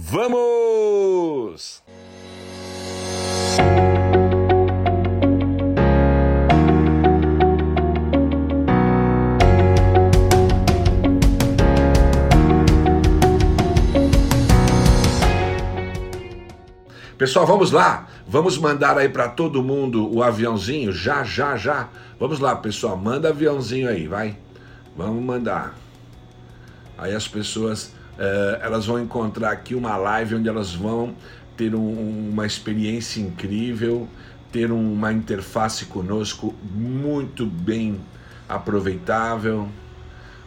Vamos! Pessoal, vamos lá. Vamos mandar aí para todo mundo o aviãozinho já, já, já. Vamos lá, pessoal, manda aviãozinho aí, vai. Vamos mandar. Aí as pessoas uh, elas vão encontrar aqui uma live onde elas vão ter um, uma experiência incrível, ter uma interface conosco muito bem aproveitável.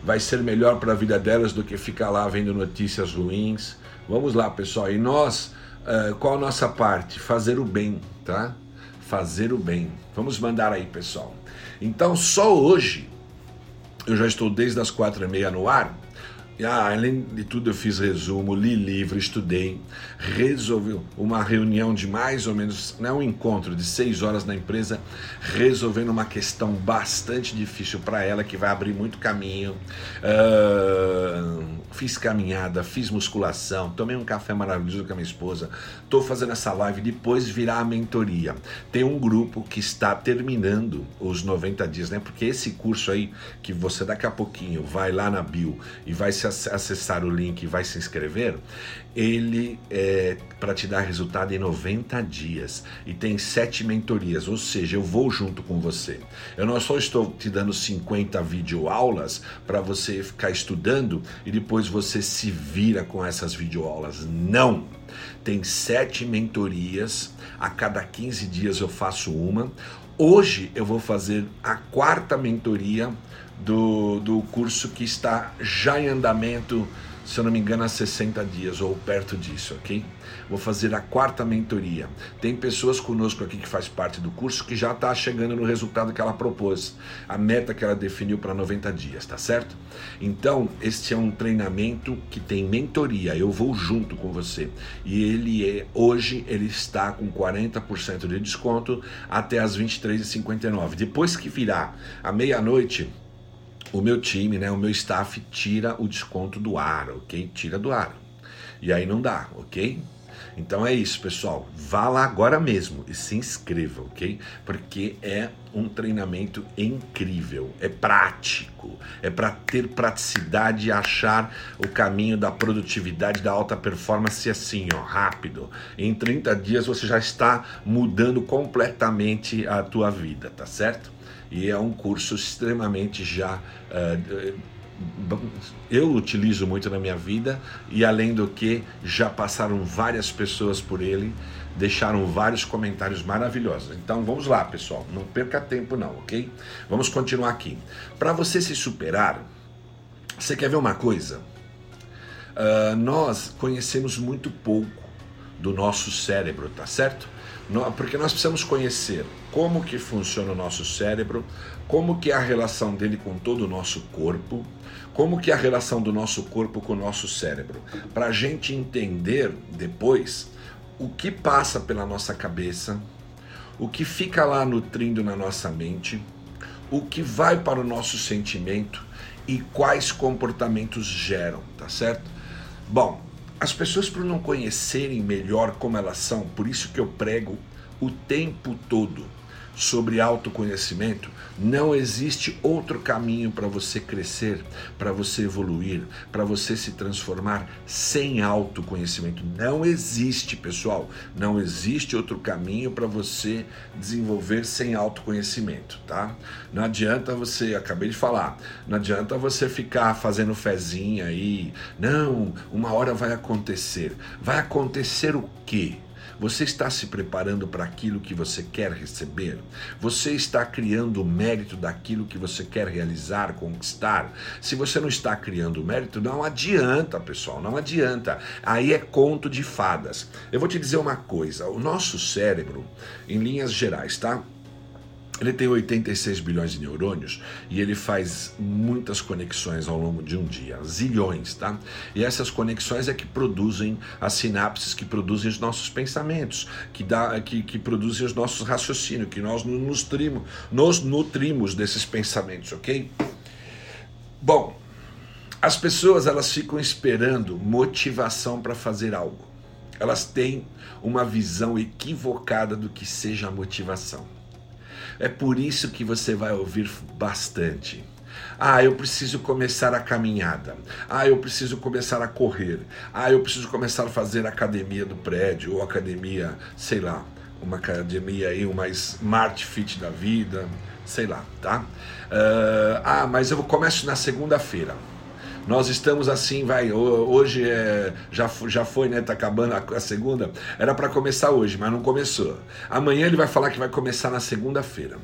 Vai ser melhor para a vida delas do que ficar lá vendo notícias ruins. Vamos lá, pessoal. E nós Uh, qual a nossa parte? Fazer o bem, tá? Fazer o bem. Vamos mandar aí, pessoal. Então, só hoje, eu já estou desde as quatro e meia no ar. Ah, além de tudo, eu fiz resumo, li livro, estudei, resolvi uma reunião de mais ou menos, né, um encontro de seis horas na empresa, resolvendo uma questão bastante difícil para ela, que vai abrir muito caminho. Uh, fiz caminhada, fiz musculação, tomei um café maravilhoso com a minha esposa, estou fazendo essa live, depois virá a mentoria. Tem um grupo que está terminando os 90 dias, né? Porque esse curso aí, que você daqui a pouquinho vai lá na bio e vai se acessar o link e vai se inscrever, ele é para te dar resultado em 90 dias e tem sete mentorias, ou seja, eu vou junto com você. Eu não só estou te dando 50 videoaulas para você ficar estudando e depois você se vira com essas videoaulas. Não! Tem sete mentorias, a cada 15 dias eu faço uma. Hoje eu vou fazer a quarta mentoria do, do curso que está já em andamento se eu não me engano, há 60 dias ou perto disso, ok? Vou fazer a quarta mentoria. Tem pessoas conosco aqui que faz parte do curso que já está chegando no resultado que ela propôs, a meta que ela definiu para 90 dias, tá certo? Então, este é um treinamento que tem mentoria, eu vou junto com você. E ele é, hoje, ele está com 40% de desconto até as 23h59. Depois que virar a meia-noite, o meu time, né, o meu staff tira o desconto do ar, ok? Tira do ar. E aí não dá, ok? Então é isso, pessoal. Vá lá agora mesmo e se inscreva, ok? Porque é um treinamento incrível, é prático, é para ter praticidade e achar o caminho da produtividade, da alta performance assim, ó, rápido. Em 30 dias você já está mudando completamente a tua vida, tá certo? E é um curso extremamente já. Uh, eu utilizo muito na minha vida e além do que já passaram várias pessoas por ele, deixaram vários comentários maravilhosos. Então vamos lá, pessoal, não perca tempo não, ok? Vamos continuar aqui. Para você se superar, você quer ver uma coisa? Uh, nós conhecemos muito pouco do nosso cérebro, tá certo? porque nós precisamos conhecer como que funciona o nosso cérebro, como que é a relação dele com todo o nosso corpo, como que é a relação do nosso corpo com o nosso cérebro, para a gente entender depois o que passa pela nossa cabeça, o que fica lá nutrindo na nossa mente, o que vai para o nosso sentimento e quais comportamentos geram, tá certo? Bom, as pessoas, por não conhecerem melhor como elas são, por isso que eu prego o tempo todo sobre autoconhecimento, não existe outro caminho para você crescer, para você evoluir, para você se transformar sem autoconhecimento. Não existe, pessoal. Não existe outro caminho para você desenvolver sem autoconhecimento, tá? Não adianta você, acabei de falar, não adianta você ficar fazendo fezinha aí. Não, uma hora vai acontecer. Vai acontecer o quê? Você está se preparando para aquilo que você quer receber? Você está criando o mérito daquilo que você quer realizar, conquistar? Se você não está criando mérito, não adianta, pessoal, não adianta. Aí é conto de fadas. Eu vou te dizer uma coisa: o nosso cérebro, em linhas gerais, tá? Ele tem 86 bilhões de neurônios e ele faz muitas conexões ao longo de um dia, zilhões, tá? E essas conexões é que produzem as sinapses, que produzem os nossos pensamentos, que, dá, que, que produzem os nossos raciocínios, que nós nos nutrimos, nos nutrimos desses pensamentos, ok? Bom, As pessoas elas ficam esperando motivação para fazer algo. Elas têm uma visão equivocada do que seja a motivação. É por isso que você vai ouvir bastante. Ah, eu preciso começar a caminhada. Ah, eu preciso começar a correr. Ah, eu preciso começar a fazer academia do prédio ou academia, sei lá, uma academia aí, uma Smart Fit da vida, sei lá, tá? Uh, ah, mas eu começo na segunda-feira. Nós estamos assim, vai, hoje é, já, já foi, né? Tá acabando a, a segunda. Era para começar hoje, mas não começou. Amanhã ele vai falar que vai começar na segunda-feira.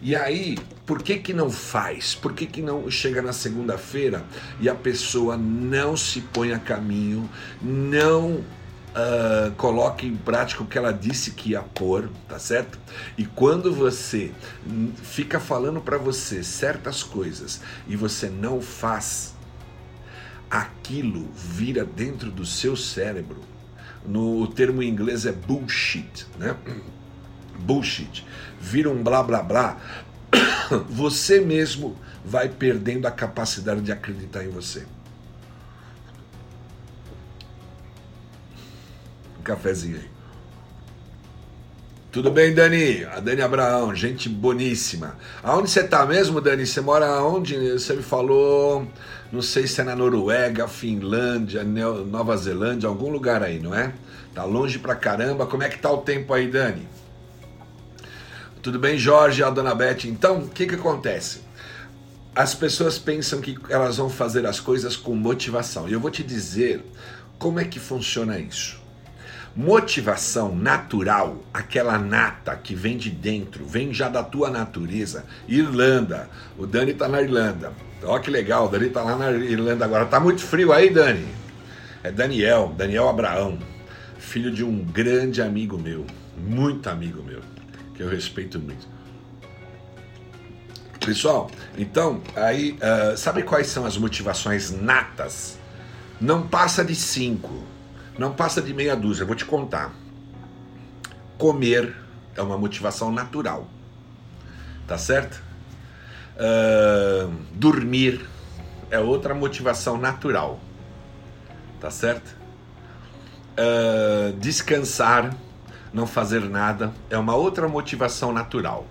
E aí, por que que não faz? Por que que não chega na segunda-feira e a pessoa não se põe a caminho, não Uh, coloque em prática o que ela disse que ia pôr, tá certo? E quando você fica falando para você certas coisas e você não faz, aquilo vira dentro do seu cérebro. No termo em inglês é bullshit, né? Bullshit. Vira um blá blá blá. Você mesmo vai perdendo a capacidade de acreditar em você. Um cafezinho aí. Tudo bem, Dani? A Dani Abraão, gente boníssima. Aonde você tá mesmo, Dani? Você mora onde? Você me falou, não sei se é na Noruega, Finlândia, Nova Zelândia, algum lugar aí, não é? Tá longe pra caramba. Como é que tá o tempo aí, Dani? Tudo bem, Jorge, a dona Beth? Então, o que que acontece? As pessoas pensam que elas vão fazer as coisas com motivação. E eu vou te dizer como é que funciona isso. Motivação natural, aquela nata que vem de dentro, vem já da tua natureza. Irlanda, o Dani tá na Irlanda. Ó que legal, o Dani tá lá na Irlanda agora. Tá muito frio aí, Dani? É Daniel, Daniel Abraão, filho de um grande amigo meu, muito amigo meu, que eu respeito muito. Pessoal, então, aí, uh, sabe quais são as motivações natas? Não passa de cinco não passa de meia dúzia, vou te contar. Comer é uma motivação natural, tá certo? Uh, dormir é outra motivação natural, tá certo? Uh, descansar, não fazer nada é uma outra motivação natural.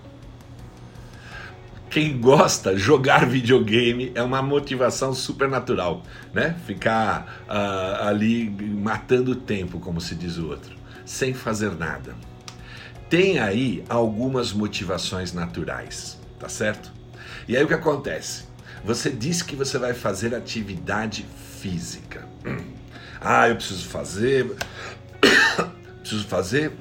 Quem gosta jogar videogame é uma motivação super natural, né? Ficar uh, ali matando o tempo, como se diz o outro, sem fazer nada. Tem aí algumas motivações naturais, tá certo? E aí o que acontece? Você diz que você vai fazer atividade física. Ah, eu preciso fazer, preciso fazer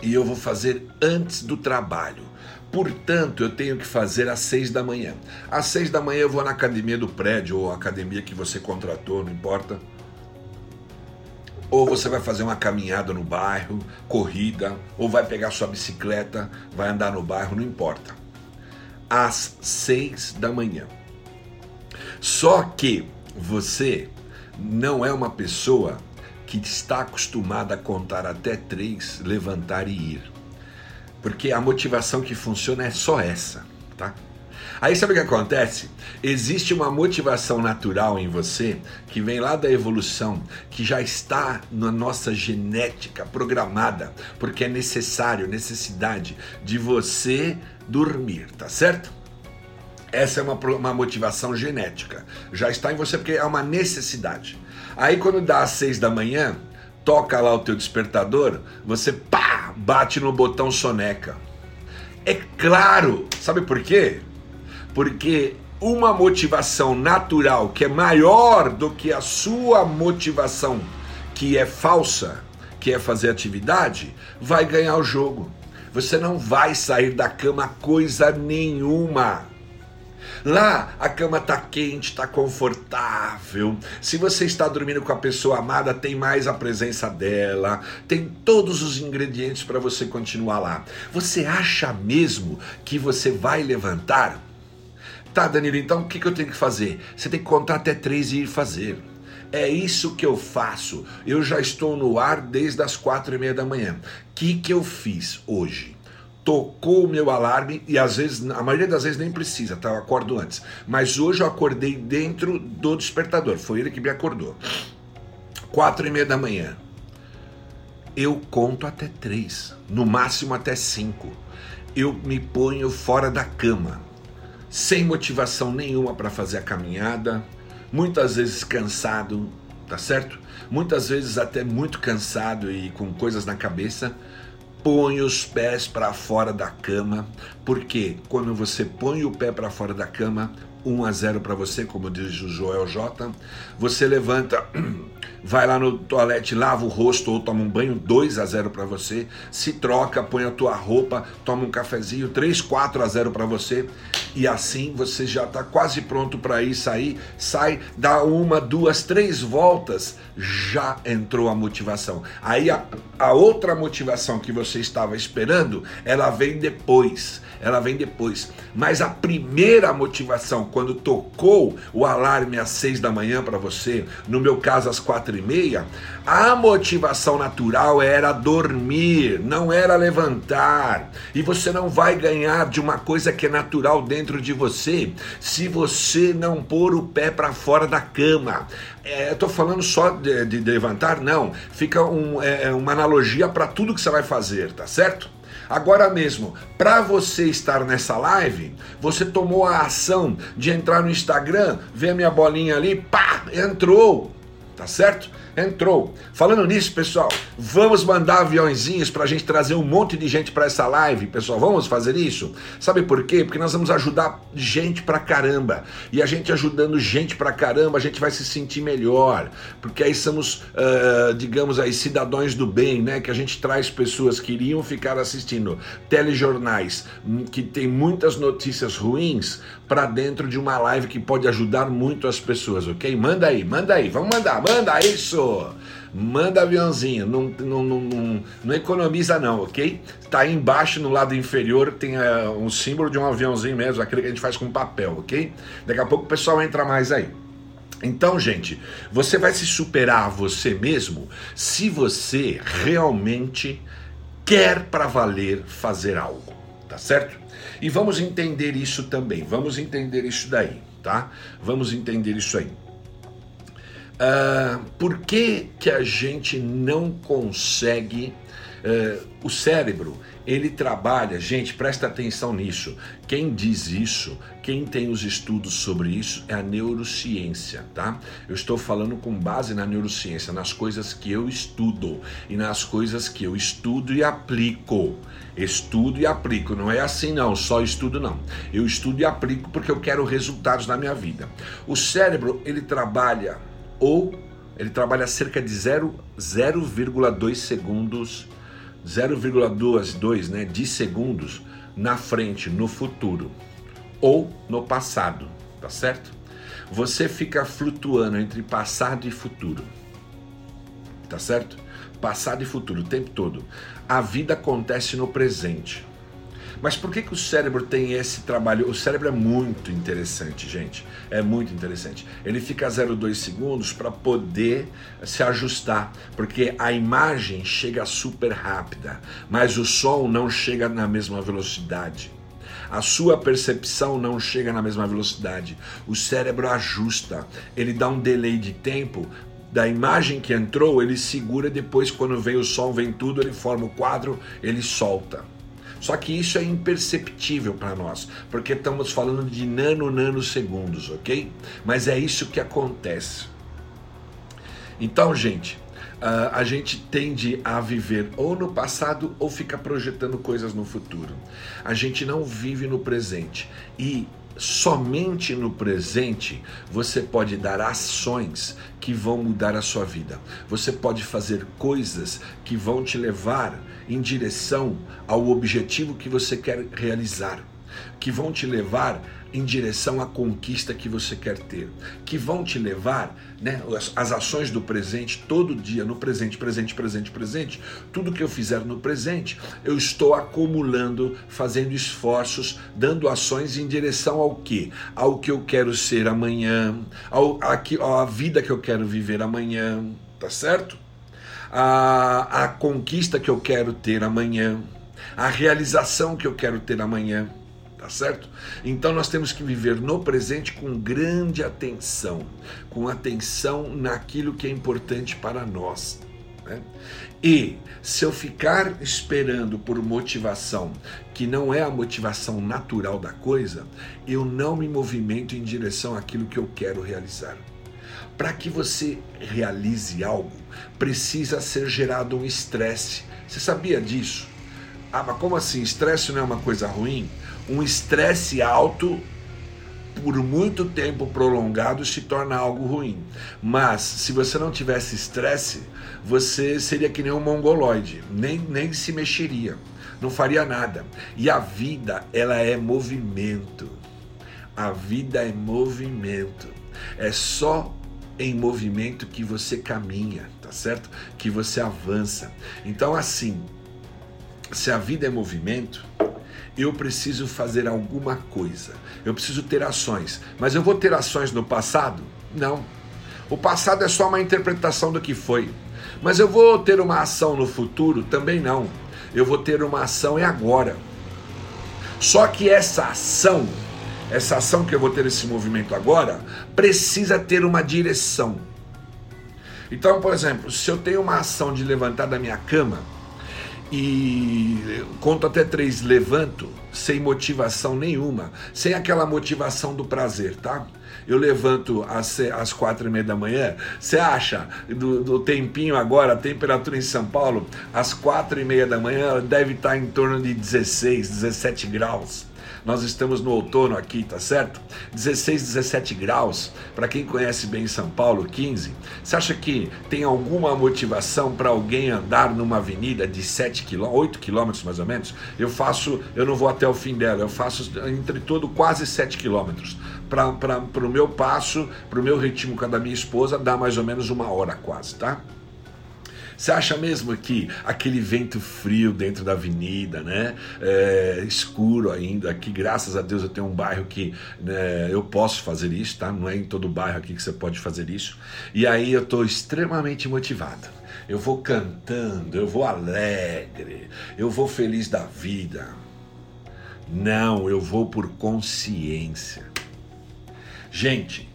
e eu vou fazer antes do trabalho. Portanto, eu tenho que fazer às seis da manhã. Às seis da manhã eu vou na academia do prédio ou academia que você contratou, não importa. Ou você vai fazer uma caminhada no bairro, corrida, ou vai pegar sua bicicleta, vai andar no bairro, não importa. Às seis da manhã. Só que você não é uma pessoa que está acostumada a contar até três, levantar e ir porque a motivação que funciona é só essa, tá? Aí sabe o que acontece? Existe uma motivação natural em você que vem lá da evolução, que já está na nossa genética programada, porque é necessário, necessidade de você dormir, tá certo? Essa é uma, uma motivação genética. Já está em você porque é uma necessidade. Aí quando dá às seis da manhã, toca lá o teu despertador, você pá, bate no botão soneca. É claro, sabe por quê? Porque uma motivação natural que é maior do que a sua motivação que é falsa, que é fazer atividade, vai ganhar o jogo. Você não vai sair da cama coisa nenhuma. Lá a cama tá quente, tá confortável. Se você está dormindo com a pessoa amada, tem mais a presença dela, tem todos os ingredientes para você continuar lá. Você acha mesmo que você vai levantar? Tá, Danilo, então o que, que eu tenho que fazer? Você tem que contar até três e ir fazer. É isso que eu faço. Eu já estou no ar desde as quatro e meia da manhã. O que, que eu fiz hoje? tocou o meu alarme e às vezes, a maioria das vezes nem precisa, tá? Eu acordo antes. Mas hoje eu acordei dentro do despertador, foi ele que me acordou. Quatro e meia da manhã. Eu conto até três, no máximo até cinco. Eu me ponho fora da cama, sem motivação nenhuma para fazer a caminhada, muitas vezes cansado, tá certo? Muitas vezes até muito cansado e com coisas na cabeça põe os pés para fora da cama, porque quando você põe o pé para fora da cama, 1 a 0 para você, como diz o Joel J. Você levanta, vai lá no toalete, lava o rosto ou toma um banho, 2 a 0 para você. Se troca, põe a tua roupa, toma um cafezinho, 3, 4 a 0 para você. E assim você já está quase pronto para ir sair. Sai, dá uma, duas, três voltas, já entrou a motivação. Aí a, a outra motivação que você estava esperando, ela vem depois ela vem depois. Mas a primeira motivação, quando tocou o alarme às seis da manhã para você, no meu caso às quatro e meia, a motivação natural era dormir, não era levantar. E você não vai ganhar de uma coisa que é natural dentro de você se você não pôr o pé para fora da cama. É, Estou falando só de, de, levantar, não. Fica um, é, uma analogia para tudo que você vai fazer, tá certo? Agora mesmo, para você estar nessa live, você tomou a ação de entrar no Instagram, ver a minha bolinha ali, pá, entrou, tá certo? entrou. Falando nisso, pessoal, vamos mandar aviãozinhos para a gente trazer um monte de gente para essa live, pessoal. Vamos fazer isso? Sabe por quê? Porque nós vamos ajudar gente pra caramba. E a gente ajudando gente pra caramba, a gente vai se sentir melhor. Porque aí somos, uh, digamos aí, cidadãos do bem, né? Que a gente traz pessoas que iriam ficar assistindo telejornais hum, que tem muitas notícias ruins para dentro de uma live que pode ajudar muito as pessoas, ok? Manda aí, manda aí, vamos mandar, manda isso! Manda aviãozinho, não, não, não, não, economiza não, ok? Tá aí embaixo no lado inferior tem uh, um símbolo de um aviãozinho mesmo, aquele que a gente faz com papel, ok? Daqui a pouco o pessoal entra mais aí. Então, gente, você vai se superar você mesmo se você realmente quer para valer fazer algo, tá certo? E vamos entender isso também, vamos entender isso daí, tá? Vamos entender isso aí. Uh, por que, que a gente não consegue. Uh, o cérebro, ele trabalha, gente, presta atenção nisso. Quem diz isso, quem tem os estudos sobre isso é a neurociência, tá? Eu estou falando com base na neurociência, nas coisas que eu estudo e nas coisas que eu estudo e aplico. Estudo e aplico, não é assim não, só estudo não. Eu estudo e aplico porque eu quero resultados na minha vida. O cérebro, ele trabalha ou ele trabalha cerca de 0,2 segundos, 0,2 né, de segundos na frente, no futuro ou no passado, tá certo? Você fica flutuando entre passado e futuro, tá certo? Passado e futuro o tempo todo. A vida acontece no presente. Mas por que, que o cérebro tem esse trabalho? O cérebro é muito interessante, gente. É muito interessante. Ele fica a 0,2 segundos para poder se ajustar, porque a imagem chega super rápida, mas o som não chega na mesma velocidade. A sua percepção não chega na mesma velocidade. O cérebro ajusta, ele dá um delay de tempo da imagem que entrou, ele segura depois quando vem o som, vem tudo, ele forma o quadro, ele solta. Só que isso é imperceptível para nós, porque estamos falando de nano nanosegundos, ok? Mas é isso que acontece. Então, gente, a gente tende a viver ou no passado ou fica projetando coisas no futuro. A gente não vive no presente. E somente no presente você pode dar ações que vão mudar a sua vida. Você pode fazer coisas que vão te levar em direção ao objetivo que você quer realizar, que vão te levar em direção à conquista que você quer ter, que vão te levar, né, as, as, ações do presente, todo dia, no presente, presente, presente, presente, tudo que eu fizer no presente, eu estou acumulando, fazendo esforços, dando ações em direção ao que? Ao que eu quero ser amanhã, ao, a, a vida que eu quero viver amanhã, tá certo? A, a conquista que eu quero ter amanhã a realização que eu quero ter amanhã, tá certo? Então nós temos que viver no presente com grande atenção, com atenção naquilo que é importante para nós. Né? E se eu ficar esperando por motivação que não é a motivação natural da coisa, eu não me movimento em direção àquilo que eu quero realizar. Para que você realize algo, precisa ser gerado um estresse. Você sabia disso? Ah, mas como assim? Estresse não é uma coisa ruim? Um estresse alto por muito tempo prolongado se torna algo ruim. Mas se você não tivesse estresse, você seria que nem um mongoloide, nem, nem se mexeria, não faria nada. E a vida, ela é movimento. A vida é movimento. É só em movimento que você caminha, tá certo? Que você avança. Então, assim, se a vida é movimento, eu preciso fazer alguma coisa. Eu preciso ter ações. Mas eu vou ter ações no passado? Não. O passado é só uma interpretação do que foi. Mas eu vou ter uma ação no futuro? Também não. Eu vou ter uma ação é agora. Só que essa ação, essa ação que eu vou ter esse movimento agora, precisa ter uma direção. Então, por exemplo, se eu tenho uma ação de levantar da minha cama, e conto até três, levanto sem motivação nenhuma, sem aquela motivação do prazer, tá? Eu levanto às, às quatro e meia da manhã. Você acha do, do, tempinho agora, a temperatura em São Paulo, às quatro e meia da manhã deve estar em torno de 16, 17 graus. Nós estamos no outono aqui, tá certo? 16, 17 graus. Para quem conhece bem São Paulo, 15. Você acha que tem alguma motivação para alguém andar numa avenida de 7 km, 8 quilômetros mais ou menos? Eu faço, eu não vou até o fim dela, eu faço entre todo quase 7 quilômetros. Para o meu passo, para o meu ritmo com a da minha esposa, dá mais ou menos uma hora quase, tá? Você acha mesmo que aquele vento frio dentro da avenida, né? É, escuro ainda, aqui graças a Deus eu tenho um bairro que né, eu posso fazer isso, tá? Não é em todo bairro aqui que você pode fazer isso. E aí eu estou extremamente motivado. Eu vou cantando, eu vou alegre, eu vou feliz da vida. Não, eu vou por consciência. Gente,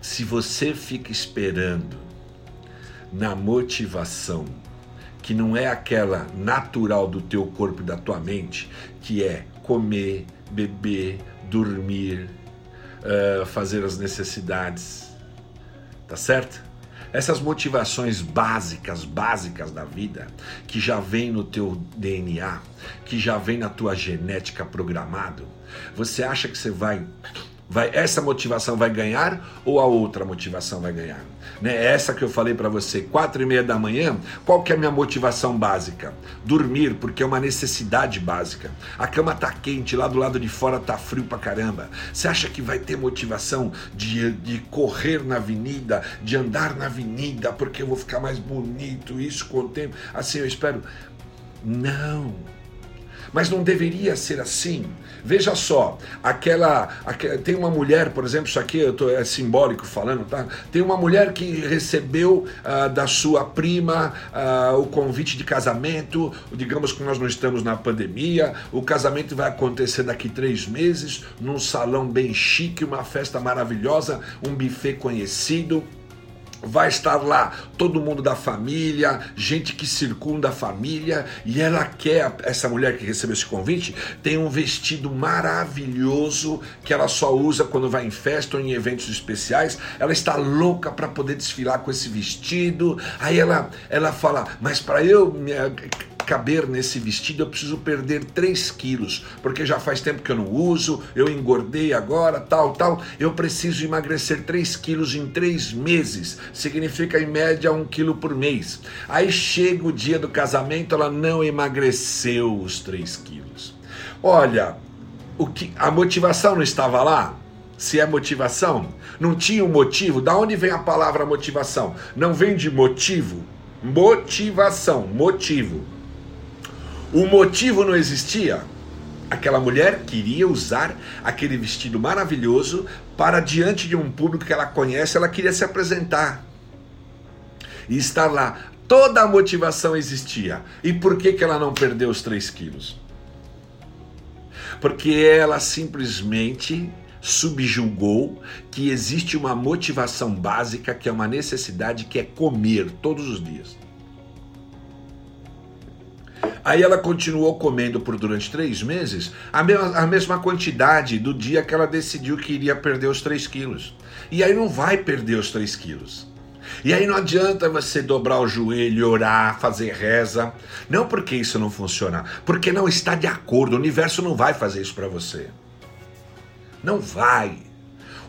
se você fica esperando na motivação, que não é aquela natural do teu corpo e da tua mente, que é comer, beber, dormir, uh, fazer as necessidades. Tá certo? Essas motivações básicas, básicas da vida, que já vem no teu DNA, que já vem na tua genética programado, você acha que você vai Vai, essa motivação vai ganhar ou a outra motivação vai ganhar? Né? Essa que eu falei para você, quatro e meia da manhã, qual que é a minha motivação básica? Dormir, porque é uma necessidade básica. A cama tá quente, lá do lado de fora tá frio pra caramba. Você acha que vai ter motivação de, de correr na avenida, de andar na avenida, porque eu vou ficar mais bonito, isso com o tempo? Assim eu espero. Não. Mas não deveria ser assim. Veja só, aquela, aquela, tem uma mulher, por exemplo, isso aqui eu tô, é simbólico falando, tá? Tem uma mulher que recebeu uh, da sua prima uh, o convite de casamento. Digamos que nós não estamos na pandemia, o casamento vai acontecer daqui três meses num salão bem chique, uma festa maravilhosa, um buffet conhecido vai estar lá todo mundo da família, gente que circunda a família, e ela quer, essa mulher que recebeu esse convite, tem um vestido maravilhoso que ela só usa quando vai em festa ou em eventos especiais. Ela está louca para poder desfilar com esse vestido. Aí ela, ela fala: Mas para eu caber nesse vestido, eu preciso perder 3 quilos, porque já faz tempo que eu não uso, eu engordei agora, tal, tal. Eu preciso emagrecer 3 quilos em 3 meses, significa em média 1 quilo por mês. Aí chega o dia do casamento, ela não emagreceu os 3 quilos. Olha, o que, a motivação não estava lá? Se é motivação, não tinha um motivo. Da onde vem a palavra motivação? Não vem de motivo? Motivação, motivo. O motivo não existia. Aquela mulher queria usar aquele vestido maravilhoso para diante de um público que ela conhece, ela queria se apresentar e estar lá. Toda a motivação existia. E por que, que ela não perdeu os 3 quilos? Porque ela simplesmente subjulgou que existe uma motivação básica, que é uma necessidade, que é comer todos os dias. Aí ela continuou comendo por durante três meses a mesma, a mesma quantidade do dia que ela decidiu que iria perder os 3 quilos. E aí não vai perder os 3 quilos. E aí não adianta você dobrar o joelho, orar, fazer reza. Não porque isso não funciona, porque não está de acordo. O universo não vai fazer isso para você. Não vai.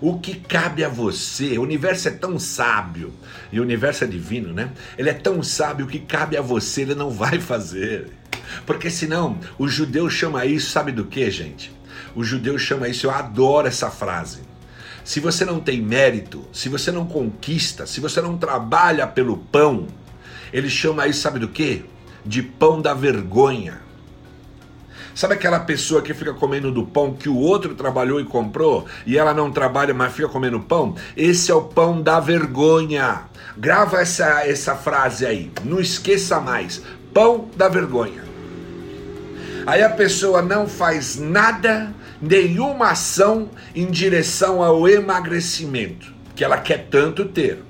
O que cabe a você, o universo é tão sábio, e o universo é divino, né? Ele é tão sábio, que cabe a você, ele não vai fazer. Porque senão, o judeu chama isso, sabe do que, gente? O judeu chama isso, eu adoro essa frase. Se você não tem mérito, se você não conquista, se você não trabalha pelo pão, ele chama isso, sabe do que? De pão da vergonha. Sabe aquela pessoa que fica comendo do pão que o outro trabalhou e comprou e ela não trabalha, mas fica comendo pão? Esse é o pão da vergonha. Grava essa, essa frase aí, não esqueça mais: pão da vergonha. Aí a pessoa não faz nada nenhuma ação em direção ao emagrecimento, que ela quer tanto ter.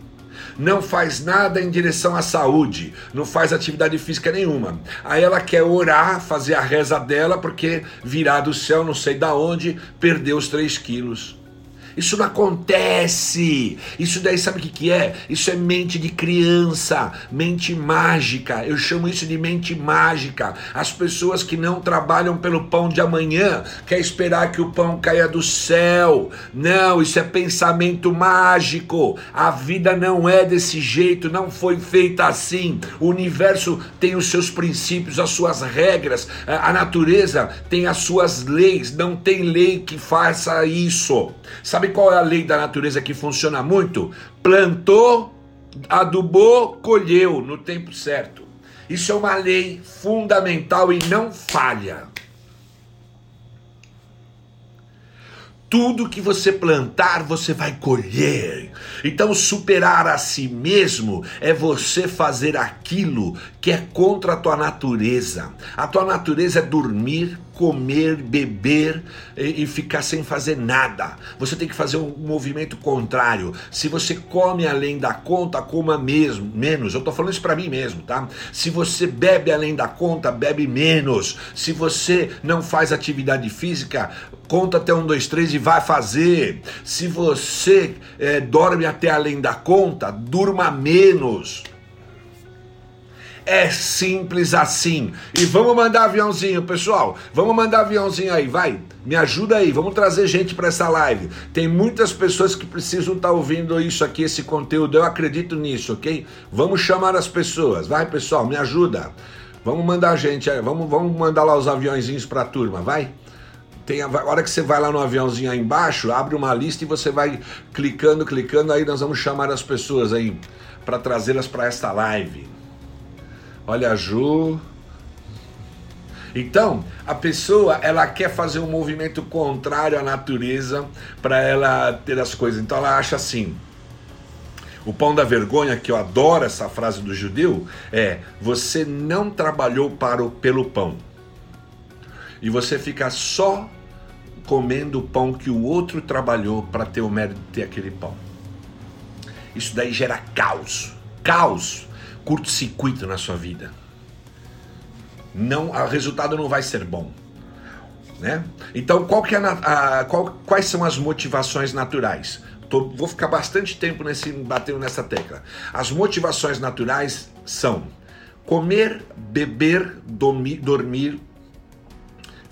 Não faz nada em direção à saúde, não faz atividade física nenhuma. Aí ela quer orar, fazer a reza dela, porque virar do céu, não sei da onde, perdeu os 3 quilos. Isso não acontece. Isso daí sabe o que, que é? Isso é mente de criança, mente mágica. Eu chamo isso de mente mágica. As pessoas que não trabalham pelo pão de amanhã quer esperar que o pão caia do céu. Não, isso é pensamento mágico. A vida não é desse jeito, não foi feita assim. O universo tem os seus princípios, as suas regras. A natureza tem as suas leis. Não tem lei que faça isso. Sabe qual é a lei da natureza que funciona muito? Plantou, adubou, colheu no tempo certo. Isso é uma lei fundamental e não falha. Tudo que você plantar, você vai colher. Então, superar a si mesmo é você fazer aquilo que é contra a tua natureza. A tua natureza é dormir, comer, beber e, e, ficar sem fazer nada. Você tem que fazer um movimento contrário. Se você come além da conta, coma mesmo, menos. Eu tô falando isso para mim mesmo, tá? Se você bebe além da conta, bebe menos. Se você não faz atividade física, conta até um, dois, três e vai fazer. Se você é, dorme até além da conta, durma menos. É simples assim. E vamos mandar aviãozinho, pessoal. Vamos mandar aviãozinho aí, vai. Me ajuda aí, vamos trazer gente para essa live. Tem muitas pessoas que precisam estar tá ouvindo isso aqui, esse conteúdo. Eu acredito nisso, ok? Vamos chamar as pessoas. Vai, pessoal, me ajuda. Vamos mandar gente aí, vamos, vamos mandar lá os aviãozinhos para a turma, vai. Tem a, hora que você vai lá no aviãozinho aí embaixo, abre uma lista e você vai clicando, clicando, aí nós vamos chamar as pessoas aí para trazê-las para esta live. Olha a Ju. Então, a pessoa, ela quer fazer um movimento contrário à natureza para ela ter as coisas. Então ela acha assim: o pão da vergonha, que eu adoro essa frase do judeu, é: você não trabalhou para o, pelo pão. E você fica só comendo o pão que o outro trabalhou para ter o mérito de ter aquele pão. Isso daí gera caos. Caos curto-circuito na sua vida. Não, o resultado não vai ser bom. Né? Então, qual que é a, a, qual, quais são as motivações naturais? Tô, vou ficar bastante tempo nesse, batendo nessa tecla. As motivações naturais são comer, beber, dormir, dormir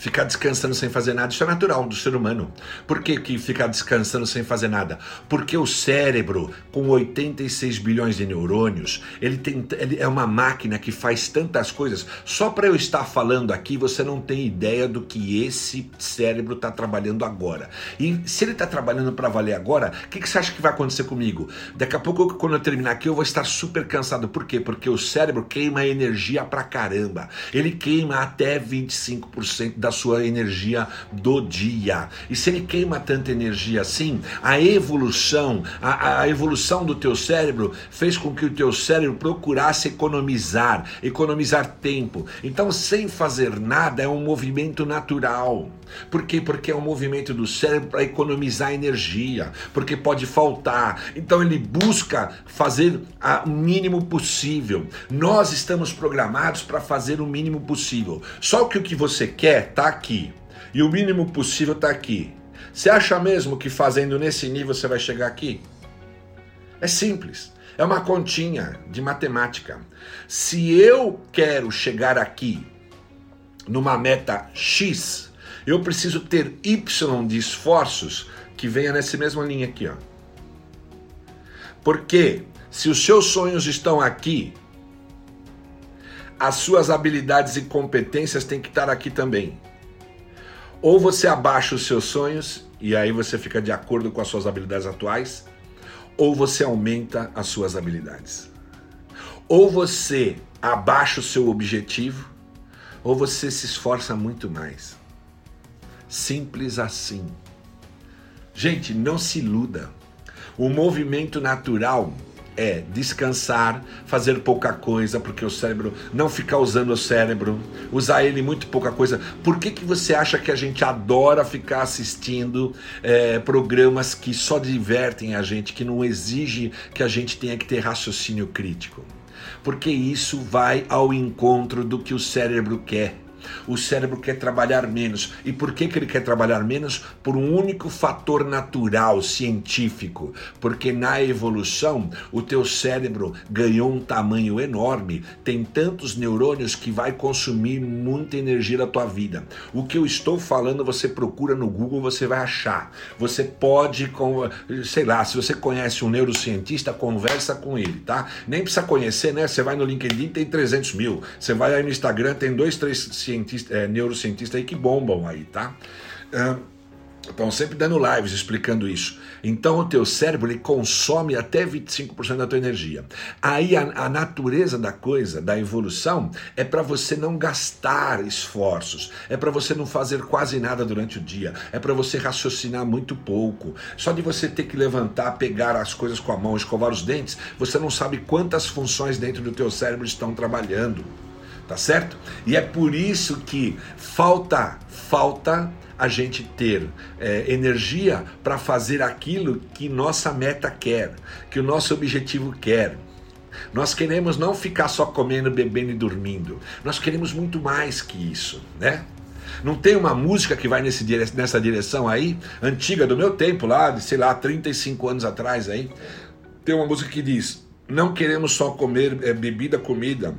Ficar descansando sem fazer nada, isso é natural do ser humano. Por que, que ficar descansando sem fazer nada? Porque o cérebro, com 86 bilhões de neurônios, ele, tem, ele é uma máquina que faz tantas coisas. Só para eu estar falando aqui, você não tem ideia do que esse cérebro está trabalhando agora. E se ele está trabalhando para valer agora, o que, que você acha que vai acontecer comigo? Daqui a pouco, quando eu terminar aqui, eu vou estar super cansado. Por quê? Porque o cérebro queima energia pra caramba. Ele queima até 25% da sua energia do dia. E se ele queima tanta energia assim, a evolução, a, a evolução do teu cérebro fez com que o teu cérebro procurasse economizar, economizar tempo. Então, sem fazer nada é um movimento natural. Por quê? Porque é um movimento do cérebro para economizar energia, porque pode faltar. Então ele busca fazer o mínimo possível. Nós estamos programados para fazer o mínimo possível. Só que o que você quer está aqui e o mínimo possível está aqui. Você acha mesmo que fazendo nesse nível você vai chegar aqui? É simples. É uma continha de matemática. Se eu quero chegar aqui numa meta X, eu preciso ter Y de esforços que venha nessa mesma linha aqui, ó. Porque se os seus sonhos estão aqui, as suas habilidades e competências têm que estar aqui também. Ou você abaixa os seus sonhos e aí você fica de acordo com as suas habilidades atuais, ou você aumenta as suas habilidades. Ou você abaixa o seu objetivo, ou você se esforça muito mais. Simples assim. Gente, não se iluda. O movimento natural é descansar, fazer pouca coisa, porque o cérebro não ficar usando o cérebro, usar ele muito pouca coisa. Por que, que você acha que a gente adora ficar assistindo é, programas que só divertem a gente, que não exige que a gente tenha que ter raciocínio crítico? Porque isso vai ao encontro do que o cérebro quer. O cérebro quer trabalhar menos. E por que, que ele quer trabalhar menos? Por um único fator natural, científico. Porque na evolução, o teu cérebro ganhou um tamanho enorme, tem tantos neurônios que vai consumir muita energia da tua vida. O que eu estou falando, você procura no Google, você vai achar. Você pode, sei lá, se você conhece um neurocientista, conversa com ele, tá? Nem precisa conhecer, né? Você vai no LinkedIn, tem 300 mil. Você vai aí no Instagram, tem dois, três cientista, é, neurocientistas aí que bombam aí, tá? Estão sempre dando lives explicando isso. Então o teu cérebro ele consome até 25% da tua energia. Aí a, a natureza da coisa, da evolução, é para você não gastar esforços, é para você não fazer quase nada durante o dia, é para você raciocinar muito pouco. Só de você ter que levantar, pegar as coisas com a mão, escovar os dentes, você não sabe quantas funções dentro do teu cérebro estão trabalhando tá certo? E é por isso que falta, falta a gente ter é, energia para fazer aquilo que nossa meta quer, que o nosso objetivo quer. Nós queremos não ficar só comendo, bebendo e dormindo. Nós queremos muito mais que isso, né? Não tem uma música que vai nesse, nessa direção aí, antiga do meu tempo, lá, de sei lá, 35 anos atrás aí. Tem uma música que diz: Não queremos só comer é, bebida, comida,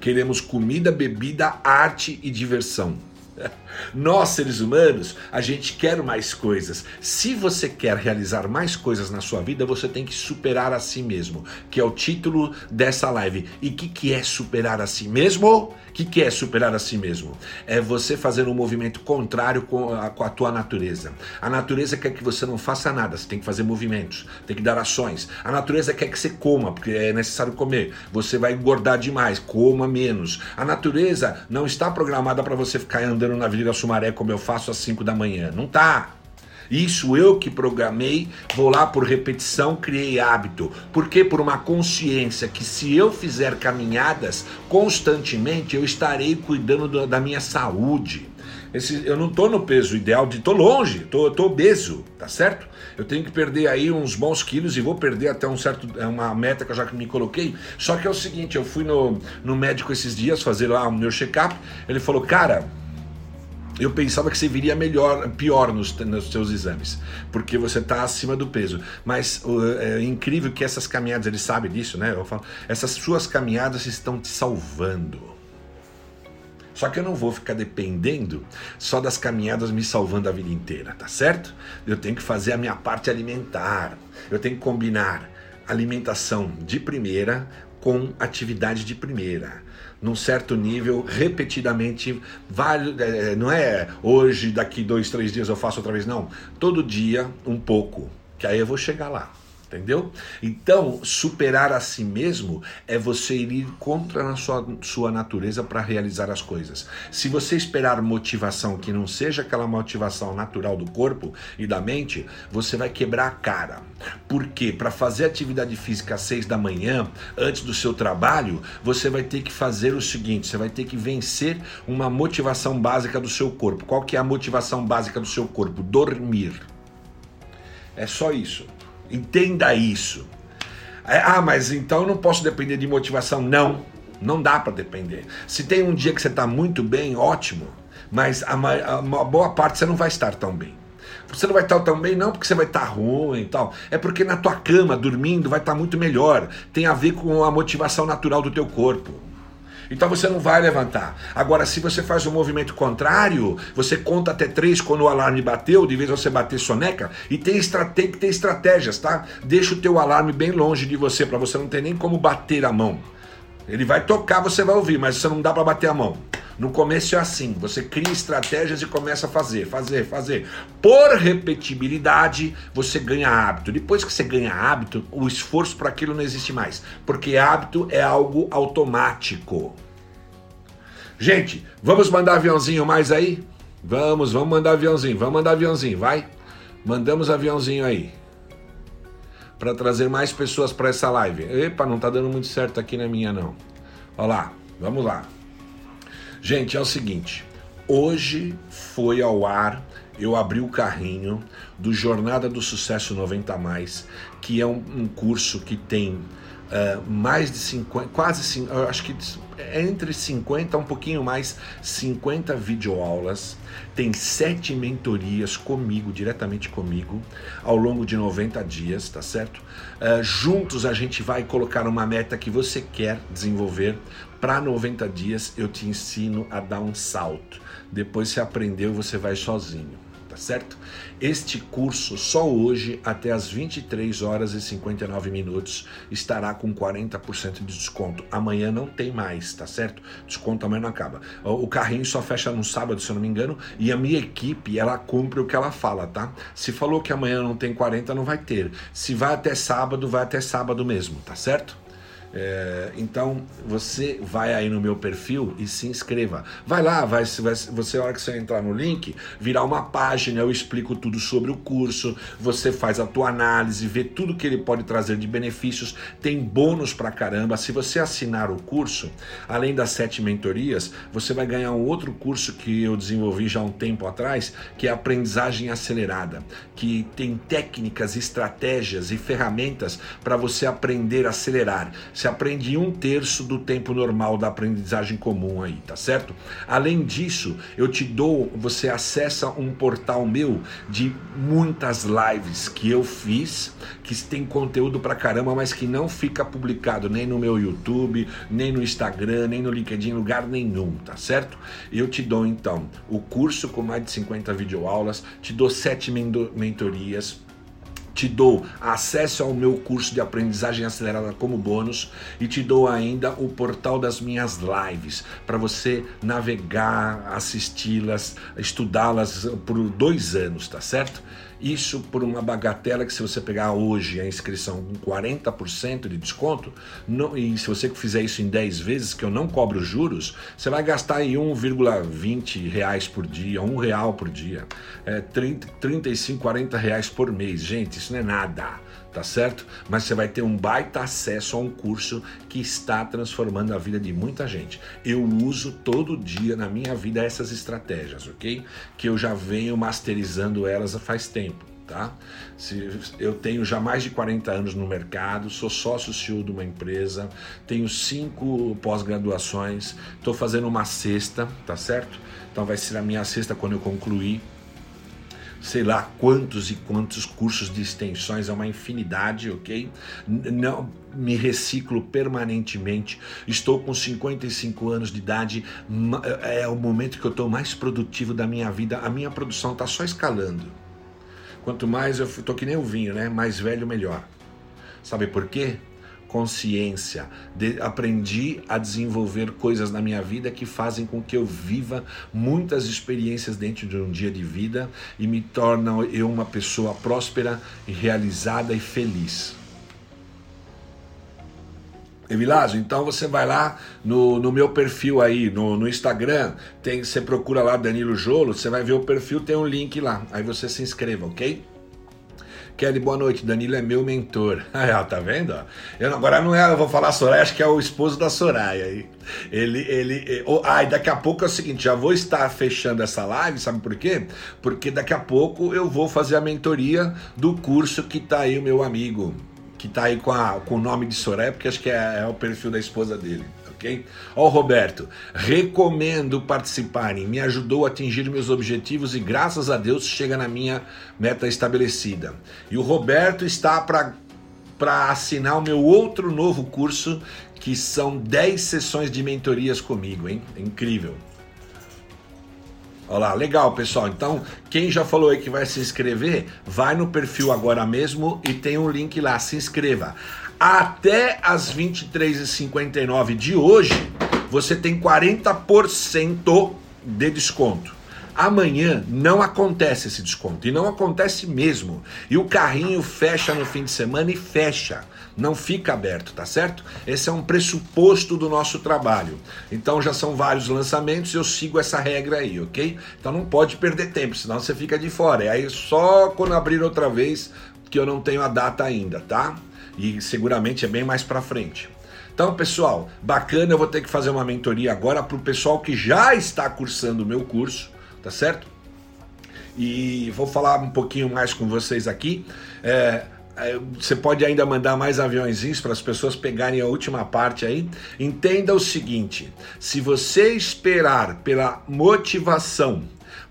Queremos comida, bebida, arte e diversão. Nós, seres humanos, a gente quer mais coisas. Se você quer realizar mais coisas na sua vida, você tem que superar a si mesmo, que é o título dessa live. E o que, que é superar a si mesmo? O que, que é superar a si mesmo? É você fazer um movimento contrário com a, com a tua natureza. A natureza quer que você não faça nada, você tem que fazer movimentos, tem que dar ações. A natureza quer que você coma, porque é necessário comer. Você vai engordar demais, coma menos. A natureza não está programada para você ficar andando na Avenida Sumaré como eu faço às 5 da manhã. Não tá. Isso eu que programei, vou lá por repetição, criei hábito. Porque por uma consciência que se eu fizer caminhadas constantemente, eu estarei cuidando do, da minha saúde. Esse, eu não estou no peso ideal, estou longe, estou obeso, tá certo? Eu tenho que perder aí uns bons quilos e vou perder até um certo, é uma meta que eu já me coloquei. Só que é o seguinte, eu fui no, no médico esses dias fazer lá o meu check-up, ele falou, cara, eu pensava que você viria melhor, pior nos, nos seus exames, porque você está acima do peso. Mas uh, é incrível que essas caminhadas, ele sabe disso, né? Eu falo, essas suas caminhadas estão te salvando. Só que eu não vou ficar dependendo só das caminhadas me salvando a vida inteira, tá certo? Eu tenho que fazer a minha parte alimentar. Eu tenho que combinar alimentação de primeira com atividade de primeira num certo nível, repetidamente, vários, é, não é hoje, daqui dois, três dias eu faço outra vez, não. Todo dia, um pouco, que aí eu vou chegar lá. Entendeu? Então, superar a si mesmo é você ir contra a sua, sua natureza para realizar as coisas. Se você esperar motivação que não seja aquela motivação natural do corpo e da mente, você vai quebrar a cara. Porque para fazer atividade física às seis da manhã, antes do seu trabalho, você vai ter que fazer o seguinte: você vai ter que vencer uma motivação básica do seu corpo. Qual que é a motivação básica do seu corpo? Dormir. É só isso. Entenda isso. É, ah, mas então eu não posso depender de motivação. Não, não dá para depender. Se tem um dia que você está muito bem, ótimo. Mas a, a, a, boa parte você não vai estar tão bem. Você não vai estar tão bem, não porque você vai estar ruim e tal. É porque na tua cama, dormindo, vai estar muito melhor. Tem a ver com a motivação natural do teu corpo. Então você não vai levantar. Agora, se você faz um movimento contrário, você conta até três quando o alarme bateu, de vez você bater soneca, e tem, tem que ter estratégias, tá? Deixa o teu alarme bem longe de você, para você não ter nem como bater a mão. Ele vai tocar, você vai ouvir, mas você não dá para bater a mão. No começo é assim, você cria estratégias e começa a fazer, fazer, fazer. Por repetibilidade, você ganha hábito. Depois que você ganha hábito, o esforço para aquilo não existe mais, porque hábito é algo automático. Gente, vamos mandar aviãozinho mais aí? Vamos, vamos mandar aviãozinho, vamos mandar aviãozinho, vai? Mandamos aviãozinho aí. Para trazer mais pessoas para essa live. Epa, não tá dando muito certo aqui na minha não. Olha lá, vamos lá. Gente, é o seguinte, hoje foi ao ar, eu abri o carrinho do Jornada do Sucesso 90 mais, que é um, um curso que tem uh, mais de 50, quase, acho que entre 50, um pouquinho mais, 50 videoaulas, tem sete mentorias comigo, diretamente comigo, ao longo de 90 dias, tá certo? Uh, juntos a gente vai colocar uma meta que você quer desenvolver para 90 dias, eu te ensino a dar um salto. Depois você aprendeu, você vai sozinho tá certo? Este curso só hoje até as 23 horas e 59 minutos estará com 40% de desconto. Amanhã não tem mais, tá certo? Desconto amanhã não acaba. O carrinho só fecha no sábado, se eu não me engano, e a minha equipe, ela cumpre o que ela fala, tá? Se falou que amanhã não tem 40, não vai ter. Se vai até sábado, vai até sábado mesmo, tá certo? É, então você vai aí no meu perfil e se inscreva. Vai lá, vai, vai, você, hora que você entrar no link, virar uma página, eu explico tudo sobre o curso, você faz a tua análise, vê tudo que ele pode trazer de benefícios, tem bônus pra caramba. Se você assinar o curso, além das sete mentorias, você vai ganhar um outro curso que eu desenvolvi já há um tempo atrás, que é aprendizagem acelerada, que tem técnicas, estratégias e ferramentas para você aprender a acelerar você aprende um terço do tempo normal da aprendizagem comum aí, tá certo? Além disso, eu te dou, você acessa um portal meu de muitas lives que eu fiz, que tem conteúdo pra caramba, mas que não fica publicado nem no meu YouTube, nem no Instagram, nem no LinkedIn, lugar nenhum, tá certo? Eu te dou então o curso com mais de 50 videoaulas, te dou sete mentorias te dou acesso ao meu curso de aprendizagem acelerada como bônus e te dou ainda o portal das minhas lives para você navegar, assisti-las, estudá-las por dois anos, tá certo? Isso por uma bagatela que se você pegar hoje a inscrição com 40% de desconto, não, e se você fizer isso em 10 vezes, que eu não cobro juros, você vai gastar aí 1,20 reais por dia, um real por dia, é 30, 35, 40 reais por mês. Gente, isso não é nada tá certo? Mas você vai ter um baita acesso a um curso que está transformando a vida de muita gente. Eu uso todo dia na minha vida essas estratégias, ok? Que eu já venho masterizando elas faz tempo. Tá? Eu tenho já mais de 40 anos no mercado, sou sócio CEO de uma empresa, tenho cinco pós-graduações, estou fazendo uma sexta, tá certo? Então vai ser a minha sexta quando eu concluir sei lá quantos e quantos cursos de extensões, é uma infinidade, ok? Não me reciclo permanentemente. Estou com 55 anos de idade, é o momento que eu estou mais produtivo da minha vida. A minha produção está só escalando. Quanto mais eu estou que nem o vinho, né? Mais velho, melhor. Sabe por quê? consciência. De, aprendi a desenvolver coisas na minha vida que fazem com que eu viva muitas experiências dentro de um dia de vida e me tornam eu uma pessoa próspera, realizada e feliz. Evilásio, então você vai lá no, no meu perfil aí, no, no Instagram, tem, você procura lá Danilo Jolo, você vai ver o perfil, tem um link lá. Aí você se inscreva, ok? Kelly, boa noite. Danilo é meu mentor. Ah, tá vendo? Eu, agora não é, eu vou falar Soraya, acho que é o esposo da Soraya. Ele, ele, oh, ah, e daqui a pouco é o seguinte, já vou estar fechando essa live, sabe por quê? Porque daqui a pouco eu vou fazer a mentoria do curso que tá aí o meu amigo, que tá aí com, a, com o nome de Soraya, porque acho que é, é o perfil da esposa dele ok? Ó, Roberto, recomendo participarem, me ajudou a atingir meus objetivos e graças a Deus chega na minha meta estabelecida. E o Roberto está para para assinar o meu outro novo curso, que são 10 sessões de mentorias comigo, hein? É incrível. Olha lá, legal, pessoal. Então, quem já falou aí que vai se inscrever, vai no perfil agora mesmo e tem um link lá, se inscreva até as 23h59 de hoje, você tem 40% de desconto. Amanhã não acontece esse desconto, e não acontece mesmo. E o carrinho fecha no fim de semana e fecha, não fica aberto, tá certo? Esse é um pressuposto do nosso trabalho. Então já são vários lançamentos, eu sigo essa regra aí, ok? Então não pode perder tempo, senão você fica de fora. E aí só quando abrir outra vez, que eu não tenho a data ainda, tá? E seguramente é bem mais para frente. Então, pessoal, bacana, eu vou ter que fazer uma mentoria agora para o pessoal que já está cursando o meu curso, tá certo? E vou falar um pouquinho mais com vocês aqui. É, é você pode ainda mandar mais aviãozinhos para as pessoas pegarem a última parte aí. Entenda o seguinte: se você esperar pela motivação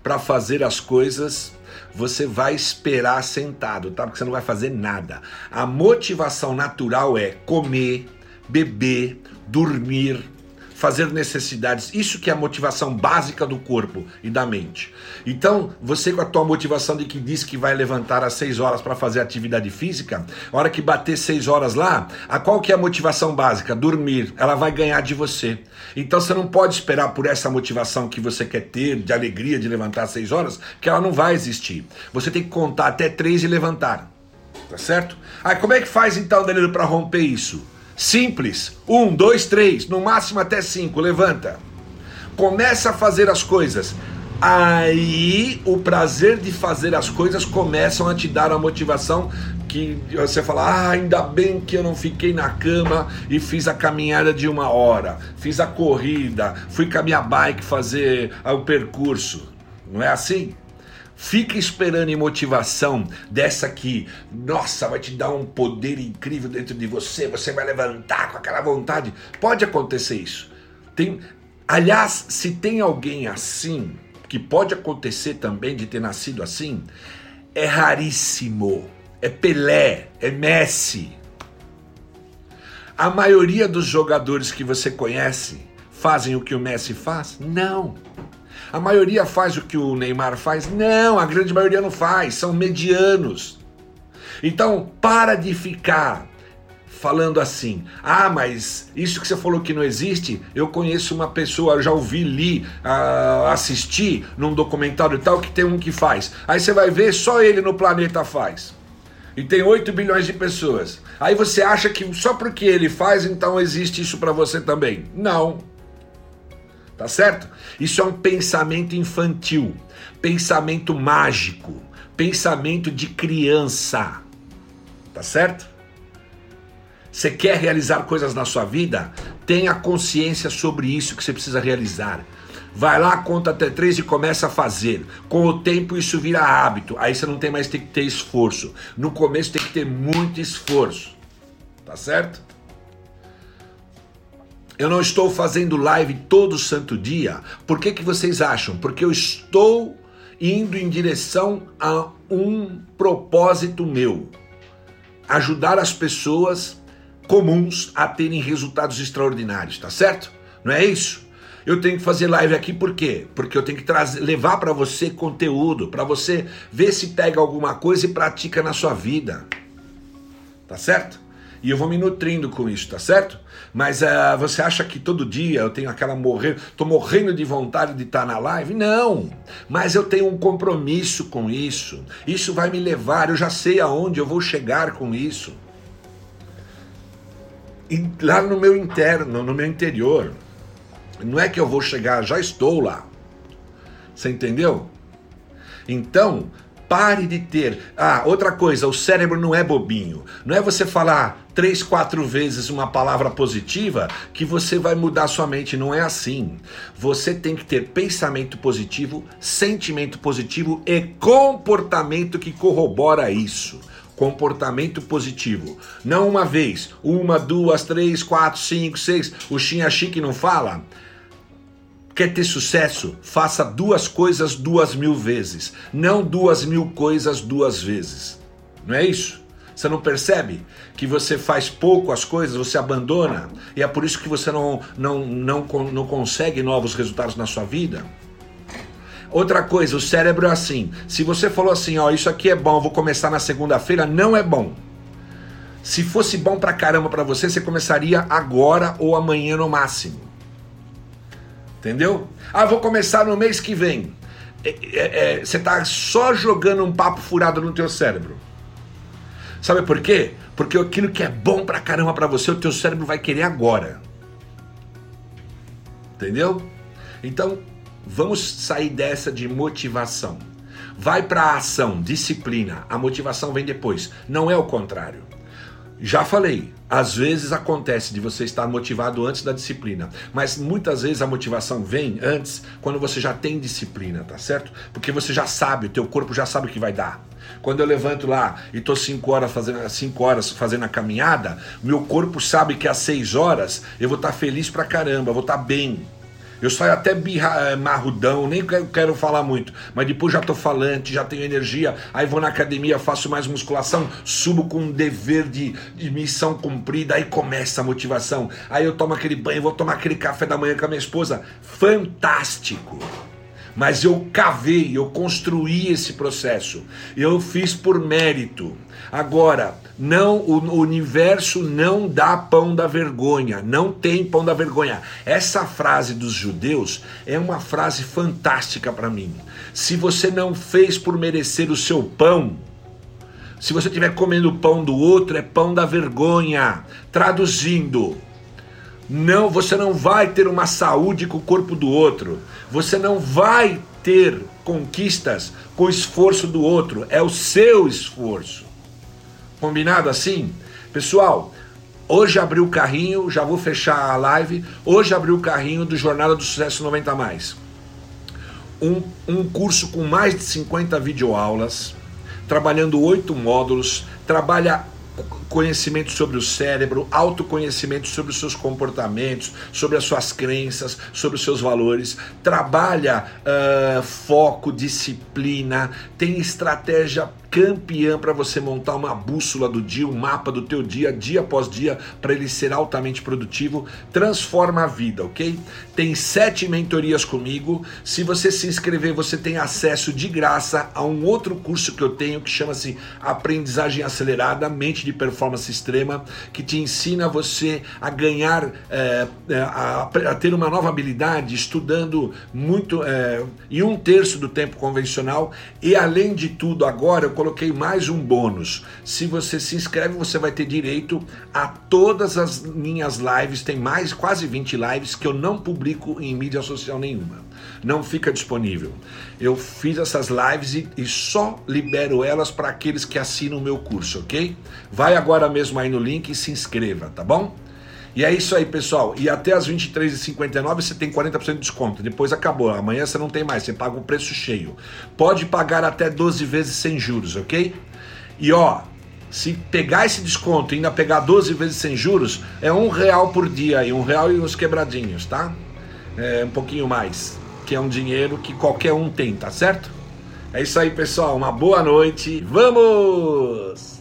para fazer as coisas, você vai esperar sentado, tá? Porque você não vai fazer nada. A motivação natural é comer, beber, dormir, fazer necessidades. Isso que é a motivação básica do corpo e da mente. Então, você com a tua motivação de que diz que vai levantar às 6 horas para fazer atividade física, a hora que bater 6 horas lá, a qual que é a motivação básica? Dormir. Ela vai ganhar de você. Então você não pode esperar por essa motivação que você quer ter, de alegria de levantar às 6 horas, que ela não vai existir. Você tem que contar até 3 e levantar. Tá certo? Aí como é que faz então, Danilo, para romper isso? Simples. Um, dois, três, no máximo até cinco. Levanta. Começa a fazer as coisas. Aí o prazer de fazer as coisas começam a te dar a motivação que você fala: ah, ainda bem que eu não fiquei na cama e fiz a caminhada de uma hora, fiz a corrida, fui com a minha bike fazer o percurso. Não é assim? Fica esperando em motivação dessa que, nossa, vai te dar um poder incrível dentro de você, você vai levantar com aquela vontade. Pode acontecer isso. Tem, aliás, se tem alguém assim, que pode acontecer também de ter nascido assim, é raríssimo. É Pelé, é Messi. A maioria dos jogadores que você conhece fazem o que o Messi faz? Não. A maioria faz o que o Neymar faz? Não, a grande maioria não faz, são medianos. Então, para de ficar falando assim: ah, mas isso que você falou que não existe, eu conheço uma pessoa, já ouvi, li, uh, assisti num documentário e tal, que tem um que faz. Aí você vai ver, só ele no planeta faz. E tem 8 bilhões de pessoas. Aí você acha que só porque ele faz, então existe isso para você também. Não. Tá certo? Isso é um pensamento infantil, pensamento mágico, pensamento de criança. Tá certo? Você quer realizar coisas na sua vida? Tenha consciência sobre isso que você precisa realizar. Vai lá, conta até três e começa a fazer. Com o tempo isso vira hábito. Aí você não tem mais que ter esforço. No começo tem que ter muito esforço. Tá certo? Eu não estou fazendo live todo santo dia. Por que, que vocês acham? Porque eu estou indo em direção a um propósito meu: ajudar as pessoas comuns a terem resultados extraordinários, tá certo? Não é isso? Eu tenho que fazer live aqui por quê? Porque eu tenho que trazer, levar para você conteúdo, para você ver se pega alguma coisa e pratica na sua vida. Tá certo? E eu vou me nutrindo com isso, tá certo? Mas uh, você acha que todo dia eu tenho aquela morrer, tô morrendo de vontade de estar tá na live? Não. Mas eu tenho um compromisso com isso. Isso vai me levar, eu já sei aonde eu vou chegar com isso. lá no meu interno, no meu interior. Não é que eu vou chegar, já estou lá. Você entendeu? Então, pare de ter. Ah, outra coisa, o cérebro não é bobinho. Não é você falar três, quatro vezes uma palavra positiva que você vai mudar sua mente. Não é assim. Você tem que ter pensamento positivo, sentimento positivo e comportamento que corrobora isso comportamento positivo. Não uma vez, uma, duas, três, quatro, cinco, seis. O Xinha Chique não fala? Quer ter sucesso? Faça duas coisas duas mil vezes, não duas mil coisas duas vezes. Não é isso? Você não percebe que você faz pouco as coisas, você abandona, e é por isso que você não, não, não, não consegue novos resultados na sua vida? Outra coisa, o cérebro é assim. Se você falou assim, ó, isso aqui é bom, vou começar na segunda-feira, não é bom. Se fosse bom pra caramba pra você, você começaria agora ou amanhã no máximo. Entendeu? Ah, vou começar no mês que vem. É, é, é, você tá só jogando um papo furado no teu cérebro. Sabe por quê? Porque aquilo que é bom pra caramba pra você, o teu cérebro vai querer agora. Entendeu? Então, vamos sair dessa de motivação. Vai para ação, disciplina. A motivação vem depois. Não é o contrário. Já falei, às vezes acontece de você estar motivado antes da disciplina, mas muitas vezes a motivação vem antes quando você já tem disciplina, tá certo? Porque você já sabe, o teu corpo já sabe o que vai dar. Quando eu levanto lá e tô 5 horas fazendo cinco horas fazendo a caminhada, meu corpo sabe que às 6 horas eu vou estar tá feliz pra caramba, vou estar tá bem. Eu saio até birra, eh, marrudão, nem quero falar muito, mas depois já tô falante, já tenho energia, aí vou na academia, faço mais musculação, subo com um dever de, de missão cumprida, aí começa a motivação. Aí eu tomo aquele banho, vou tomar aquele café da manhã com a minha esposa. Fantástico! mas eu cavei, eu construí esse processo. Eu fiz por mérito. Agora, não o universo não dá pão da vergonha, não tem pão da vergonha. Essa frase dos judeus é uma frase fantástica para mim. Se você não fez por merecer o seu pão, se você estiver comendo pão do outro, é pão da vergonha. Traduzindo, não, você não vai ter uma saúde com o corpo do outro. Você não vai ter conquistas com o esforço do outro. É o seu esforço. Combinado assim? Pessoal, hoje abriu o carrinho, já vou fechar a live. Hoje abriu o carrinho do Jornada do Sucesso 90 mais. Um, um curso com mais de 50 videoaulas, trabalhando oito módulos, trabalha conhecimento sobre o cérebro, autoconhecimento sobre os seus comportamentos, sobre as suas crenças, sobre os seus valores, trabalha uh, foco, disciplina, tem estratégia campeã para você montar uma bússola do dia, um mapa do teu dia, dia após dia, para ele ser altamente produtivo, transforma a vida, ok? Tem sete mentorias comigo. Se você se inscrever, você tem acesso de graça a um outro curso que eu tenho que chama-se Aprendizagem Acelerada, Mente de Performance Extrema, que te ensina você a ganhar, é, a, a, ter uma nova habilidade, estudando muito é, em um terço do tempo convencional. E além de tudo, agora eu coloquei mais um bônus. Se você se inscreve, você vai ter direito a todas as minhas lives. Tem mais quase 20 lives que eu não publico em mídia social nenhuma. Não fica disponível. Eu fiz essas lives e, e só libero elas para aqueles que assinam o meu curso, ok? Vai agora mesmo aí no link e se inscreva, tá bom? E é isso aí, pessoal. E até as 23h59 você tem 40% de desconto. Depois acabou. Amanhã você não tem mais. Você paga o preço cheio. Pode pagar até 12 vezes sem juros, ok? E ó, se pegar esse desconto e ainda pegar 12 vezes sem juros, é um real por dia e um real e uns quebradinhos, tá? É um pouquinho mais. Que é um dinheiro que qualquer um tem, tá certo? É isso aí, pessoal. Uma boa noite. Vamos!